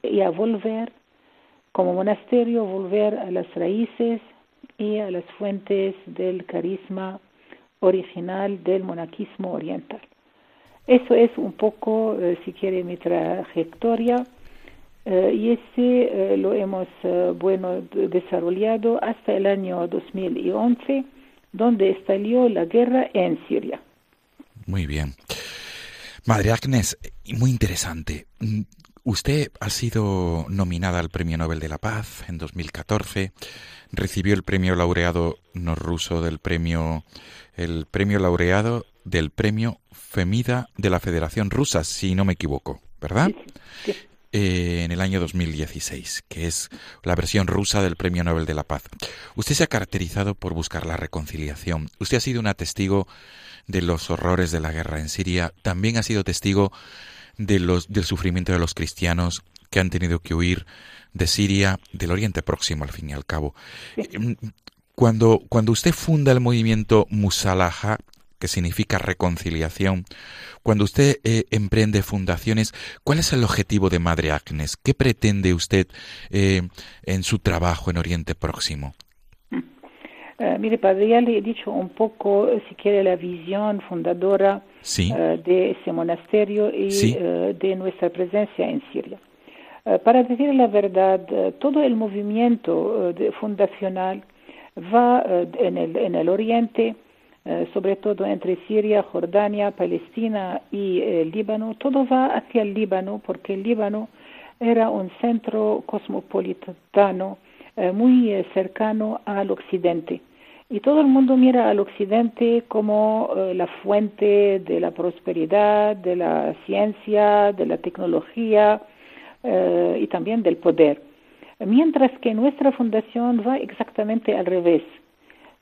y a volver como monasterio, volver a las raíces y a las fuentes del carisma original del monaquismo oriental. Eso es un poco, eh, si quiere, mi trayectoria eh, y ese eh, lo hemos, bueno, desarrollado hasta el año 2011, donde estalló la guerra en Siria. Muy bien. Madre Agnes, muy interesante. Usted ha sido nominada al Premio Nobel de la Paz en 2014, recibió el premio laureado no ruso del premio el premio laureado del premio Femida de la Federación Rusa, si no me equivoco, ¿verdad? Eh, en el año 2016, que es la versión rusa del Premio Nobel de la Paz. Usted se ha caracterizado por buscar la reconciliación. Usted ha sido una testigo de los horrores de la guerra en Siria. También ha sido testigo de los, del sufrimiento de los cristianos que han tenido que huir de Siria, del Oriente Próximo, al fin y al cabo. Em, cuando, cuando usted funda el movimiento Musalaha, que significa reconciliación, cuando usted eh, emprende fundaciones, ¿cuál es el objetivo de Madre Agnes? ¿Qué pretende usted eh, en su trabajo en Oriente Próximo? Uh, mire, padre, ya le he dicho un poco, si quiere, la visión fundadora de ese monasterio y de nuestra presencia en Siria. para decir la verdad, todo el movimiento fundacional va eh, en, el, en el oriente, eh, sobre todo entre Siria, Jordania, Palestina y el Líbano, todo va hacia el Líbano porque el Líbano era un centro cosmopolitano eh, muy cercano al occidente. Y todo el mundo mira al occidente como la fuente de la prosperidad, de la ciencia, de la tecnología y también del poder mientras que nuestra fundación va exactamente al revés.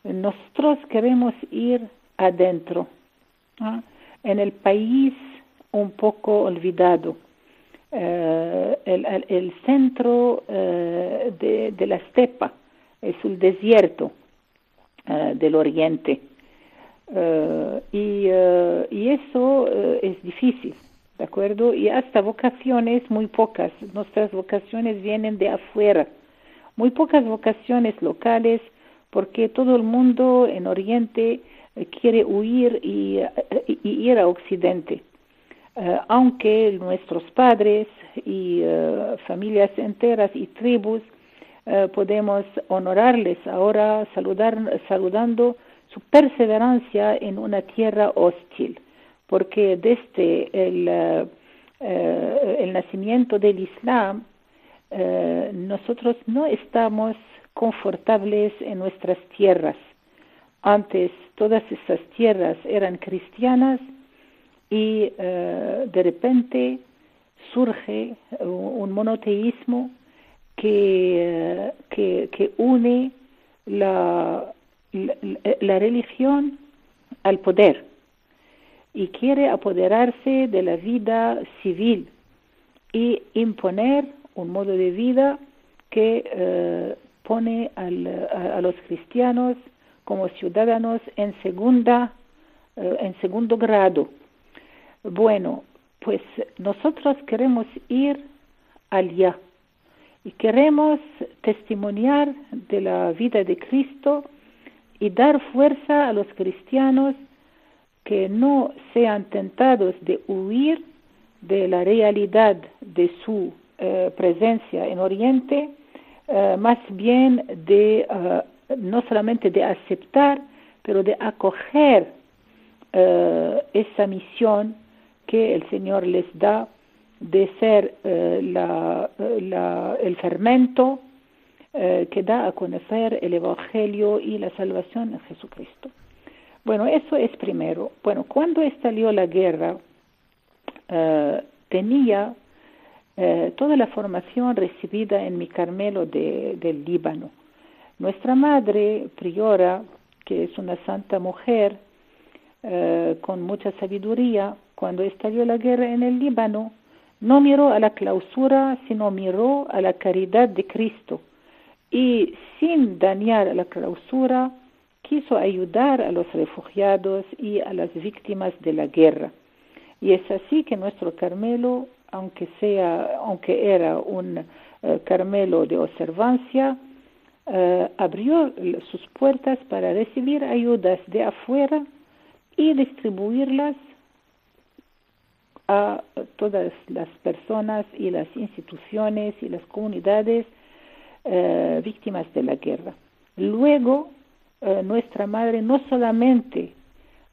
Nosotros queremos ir adentro, en el país un poco olvidado, eh, el, centro eh, de, la estepa, es el desierto eh, del oriente. y, y, eso es difícil. ¿de acuerdo? Y hasta vocaciones muy pocas. Nuestras vocaciones vienen de afuera. Muy pocas vocaciones locales porque todo el mundo en Oriente eh, quiere huir y, eh, ir a Occidente. Eh, aunque nuestros padres y familias enteras y tribus podemos honorarles ahora saludar, saludando su perseverancia en una tierra hostil porque desde el, eh, eh, el nacimiento del Islam eh, nosotros no estamos confortables en nuestras tierras. Antes todas esas tierras eran cristianas y de repente surge un monoteísmo que, que, une la, la religión al poder y quiere apoderarse de la vida civil y imponer un modo de vida que eh, pone a, los cristianos como ciudadanos en segunda eh, en segundo grado. Bueno, pues nosotros queremos ir allá y queremos testimoniar de la vida de Cristo y dar fuerza a los cristianos que no sean tentados de huir de la realidad de su eh, presencia en Oriente, eh, más bien de eh, no solamente de aceptar, pero de acoger esa misión que el Señor les da de ser el fermento que da a conocer el Evangelio y la salvación en Jesucristo. Bueno, eso es primero. Bueno, cuando estalló la guerra, eh, tenía eh, toda la formación recibida en mi Carmelo de, del Líbano. Nuestra madre, priora, que es una santa mujer, eh, con mucha sabiduría, cuando estalló la guerra en el Líbano, no miró a la clausura, sino miró a la caridad de Cristo. Y sin dañar la clausura, quiso ayudar a los refugiados y a las víctimas de la guerra. Y es así que nuestro Carmelo, aunque sea, aunque era un eh, Carmelo de observancia, eh, abrió sus puertas para recibir ayudas de afuera y distribuirlas a todas las personas y las instituciones y las comunidades eh, víctimas de la guerra. Luego, nuestra madre no solamente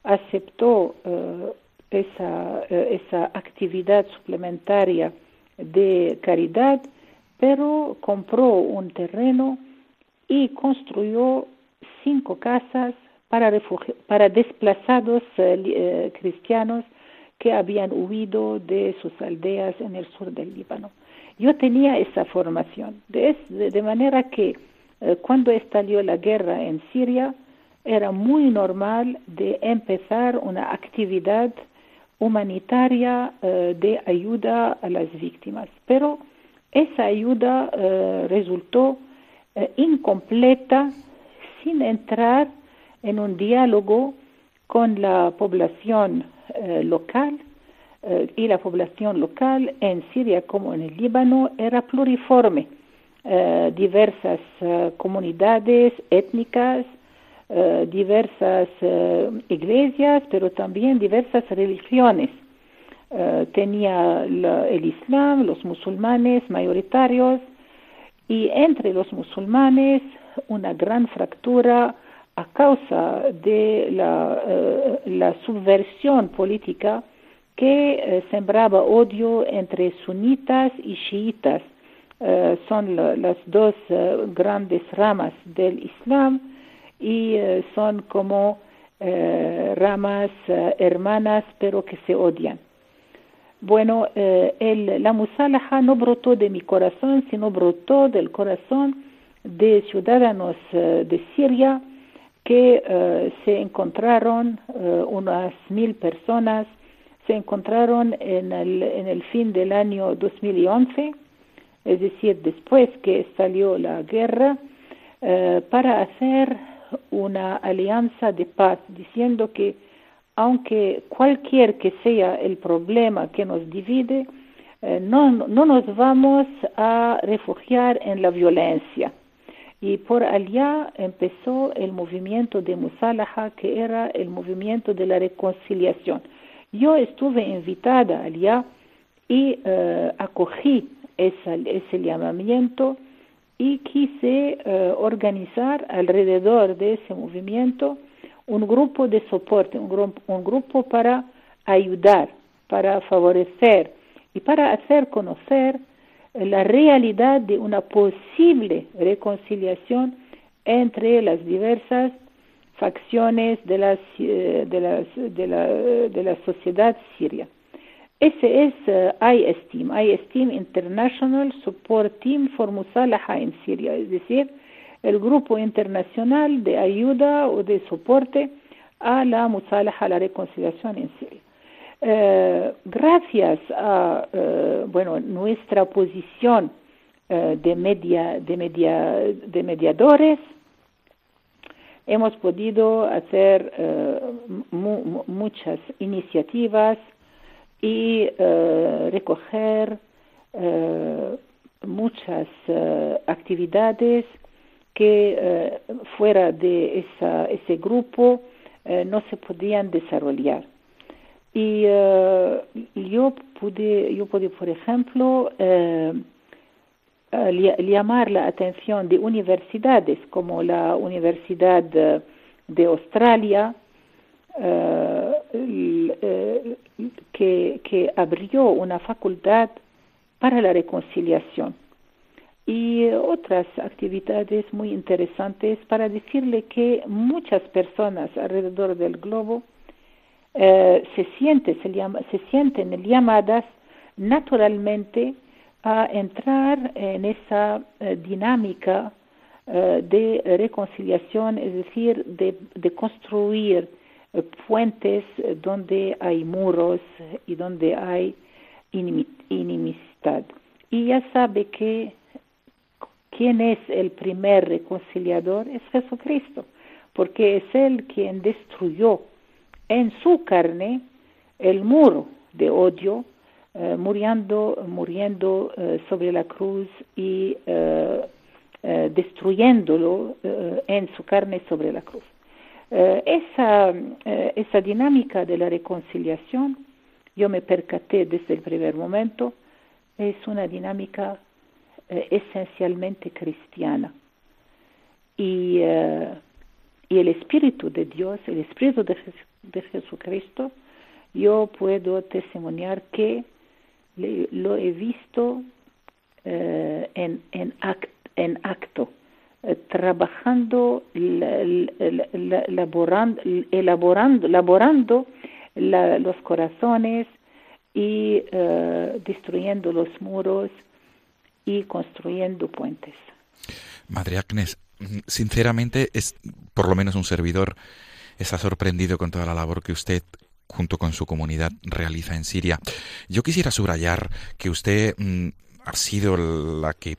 aceptó esa, eh, esa actividad suplementaria de caridad, pero compró un terreno y construyó cinco casas para, para desplazados cristianos que habían huido de sus aldeas en el sur del Líbano. Yo tenía esa formación, de, de manera que eh, cuando estalló la guerra en Siria, era muy normal de empezar una actividad humanitaria eh, de ayuda a las víctimas. Pero esa ayuda eh, resultó incompleta sin entrar en un diálogo con la población local y la población local en Siria como en el Líbano era pluriforme eh, diversas eh, comunidades étnicas, eh, diversas iglesias, pero también diversas religiones. tenía el Islam, los musulmanes mayoritarios y entre los musulmanes una gran fractura a causa de la, la subversión política que sembraba odio entre sunitas y chiitas eh, son las dos eh, grandes ramas del Islam y eh, son como ramas hermanas pero que se odian. Bueno, el, la musalaha no brotó de mi corazón, sino brotó del corazón de ciudadanos de Siria que se encontraron, unas mil personas, se encontraron en el, en el fin del año 2011 es decir, después que salió la guerra, eh, para hacer una alianza de paz, diciendo que aunque cualquier que sea el problema que nos divide, eh, no, no nos vamos a refugiar en la violencia. Y por allá empezó el movimiento de Musalaha, que era el movimiento de la reconciliación. Yo estuve invitada allá y eh, acogí ese llamamiento y quise eh, organizar alrededor de ese movimiento un grupo de soporte, un, grupo, un grupo para ayudar, para favorecer y para hacer conocer la realidad de una posible reconciliación entre las diversas facciones de, las, eh, de, las, de, la, de la sociedad siria. Ese es uh, ISTEAM, ISTEAM International Support Team for Musalaha en Siria, es decir, el grupo internacional de ayuda o de soporte a la musalaha, a la reconciliación en Siria. gracias a bueno nuestra posición de media de media de mediadores hemos podido hacer muchas iniciativas y recoger muchas actividades que fuera de esa, ese grupo no se podían desarrollar. Y yo pude, yo pude, por ejemplo, llamar la atención de universidades como la Universidad de Australia, que, abrió una facultad para la reconciliación. Y otras actividades muy interesantes para decirle que muchas personas alrededor del globo eh, se, siente, se, llama, se sienten llamadas naturalmente a entrar en esa eh, dinámica eh, de reconciliación, es decir, de, de construir puentes donde hay muros y donde hay inimistad. Y ya sabe que ¿Quién es el primer reconciliador? Es Jesucristo, porque es Él quien destruyó en su carne el muro de odio, eh, muriendo, muriendo eh, sobre la cruz y eh, destruyéndolo en su carne sobre la cruz. Esa, esa dinámica de la reconciliación, yo me percaté desde el primer momento, es una dinámica eh, esencialmente cristiana. Y, eh, y, el Espíritu de Dios, el Espíritu de, de Jesucristo, yo puedo testimoniar que lo he visto eh, en, en acto, trabajando, elaborando, elaborando, elaborando los corazones y destruyendo los muros y construyendo puentes. Madre Agnes, sinceramente, es por lo menos un servidor está sorprendido con toda la labor que usted junto con su comunidad realiza en Siria. Yo quisiera subrayar que usted mm, ha sido la que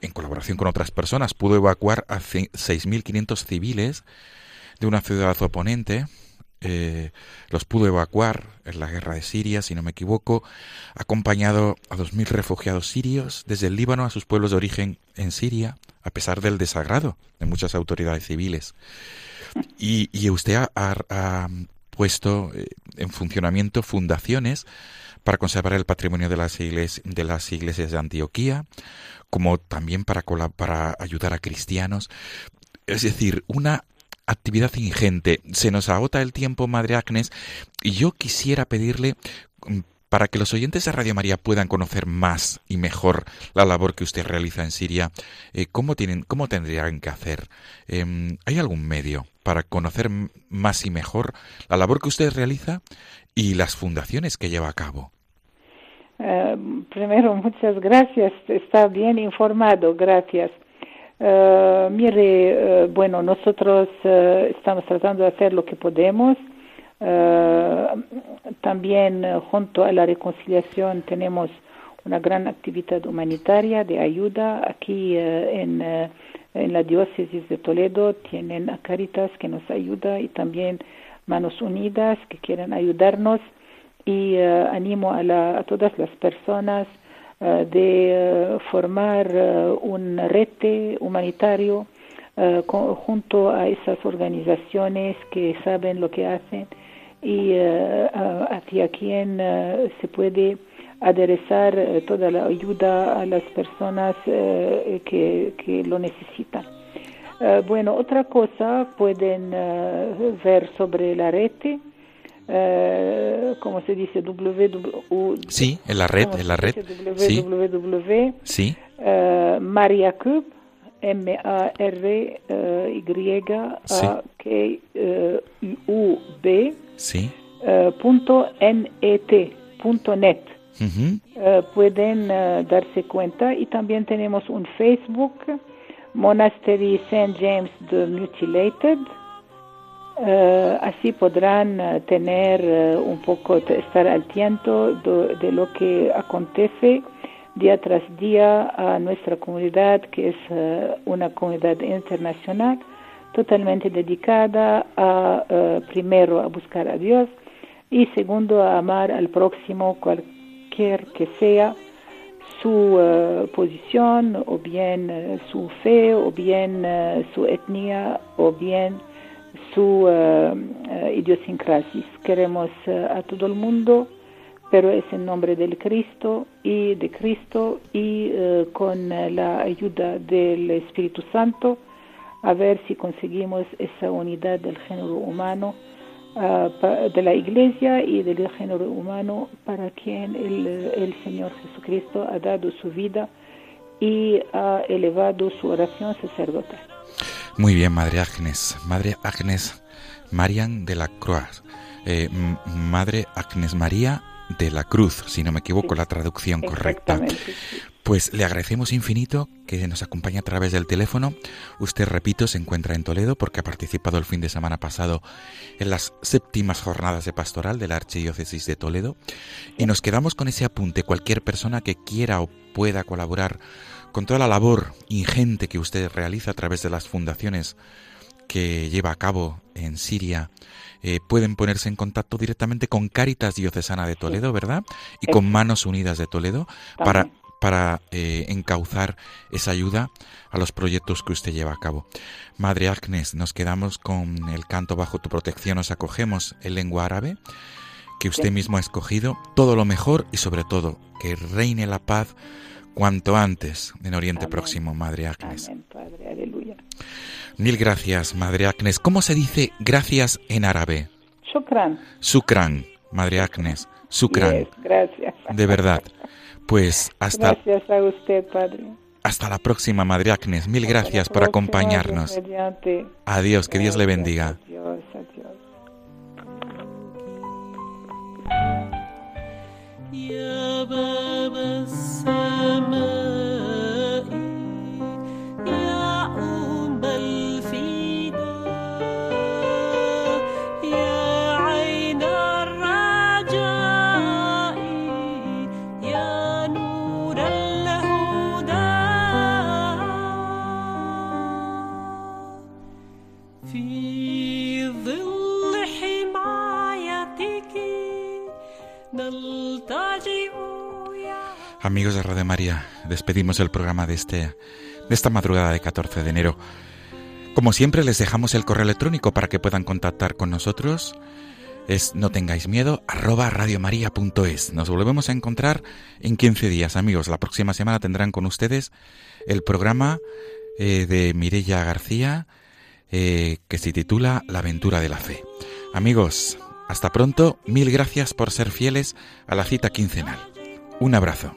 en colaboración con otras personas pudo evacuar a 6.500 civiles de una ciudad oponente eh, los pudo evacuar en la guerra de Siria, si no me equivoco, acompañado a 2.000 refugiados sirios desde el Líbano a sus pueblos de origen en Siria, a pesar del desagrado de muchas autoridades civiles. Y, usted ha, puesto eh, en funcionamiento fundaciones para conservar el patrimonio de las, iglesias, de las iglesias de Antioquía, como también para, para ayudar a cristianos. Es decir, una actividad ingente. Se nos agota el tiempo, Madre Agnes, y yo quisiera pedirle mm, para que los oyentes de Radio María puedan conocer más y mejor la labor que usted realiza en Siria, eh, ¿cómo, tienen, ¿cómo tendrían que hacer? Em, ¿Hay algún medio para conocer más y mejor la labor que usted realiza y las fundaciones que lleva a cabo? Eh, primero, muchas gracias. Está bien informado. Gracias. Uh, mire, uh, bueno, nosotros estamos tratando de hacer lo que podemos. también junto a la reconciliación tenemos una gran actividad humanitaria de ayuda. Aquí en, en la diócesis de Toledo tienen a Caritas que nos ayuda y también Manos Unidas que quieren ayudarnos. Y animo a, la, a todas las personas eh, de eh, formar eh, un rete humanitario junto a esas organizaciones que saben lo que hacen y hacia quien se puede aderezar toda la ayuda a las personas que, que, lo necesitan. bueno, otra cosa pueden ver sobre la red eh, como se dice, www. Sí, en la red, en la red. www. Sí. Uh, Mariacub, M-A-R-Y-A-K-U-B. Sí. Uh, punto net, punto net. uh, pueden darse cuenta y también tenemos un Facebook, Monastery St. James the Mutilated Eh, así podrán eh, tener eh, un poco, estar al tiempo de, lo que acontece día tras día a nuestra comunidad, que es una comunidad internacional totalmente dedicada a, primero, a buscar a Dios y segundo, a amar al próximo, cualquier que sea su posición, o bien su fe, o bien su etnia, o bien su uh, idiosincrasia. Queremos uh, a todo el mundo, pero es en nombre del Cristo y de Cristo y con la ayuda del Espíritu Santo a ver si conseguimos esa unidad del género humano, de la Iglesia y del género humano para quien el, el Señor Jesucristo ha dado su vida y ha elevado su oración sacerdotal. Muy bien, Madre Agnes. Madre Agnes Marian de la Cruz. Eh, Madre Agnes María de la Cruz, si no me equivoco la traducción correcta. Pues le agradecemos infinito que nos acompañe a través del teléfono. Usted, repito, se encuentra en Toledo porque ha participado el fin de semana pasado en las séptimas jornadas de pastoral de la Archidiócesis de Toledo. Y nos quedamos con ese apunte. Cualquier persona que quiera o pueda colaborar con toda la labor ingente que usted realiza a través de las fundaciones que lleva a cabo en Siria, eh, pueden ponerse en contacto directamente con Cáritas Diocesana de Toledo, ¿verdad? Y con Manos Unidas de Toledo para, para eh, encauzar esa ayuda a los proyectos que usted lleva a cabo. Madre Agnes, nos quedamos con el canto Bajo tu protección, nos acogemos en lengua árabe que usted mismo ha escogido, todo lo mejor y sobre todo que reine la paz cuanto antes en Oriente Próximo, Madre Agnes. Mil gracias, Madre Agnes. ¿Cómo se dice gracias en árabe? Shukran. Shukran, Madre Agnes. Shukran. gracias. De verdad. Pues hasta... Gracias a usted, Padre. Hasta la próxima, Madre Agnes. Mil gracias por acompañarnos. Adiós, que Dios le bendiga. Adiós, adiós. Amigos de Radio María, despedimos el programa de, este, de esta madrugada de 14 de enero. Como siempre, les dejamos el correo electrónico para que puedan contactar con nosotros. Es no tengáis miedo, arroba radiomaria.es. Nos volvemos a encontrar en 15 días, amigos. La próxima semana tendrán con ustedes el programa eh, de Mirella García eh, que se titula La aventura de la fe. Amigos, hasta pronto. Mil gracias por ser fieles a la cita quincenal. Un abrazo.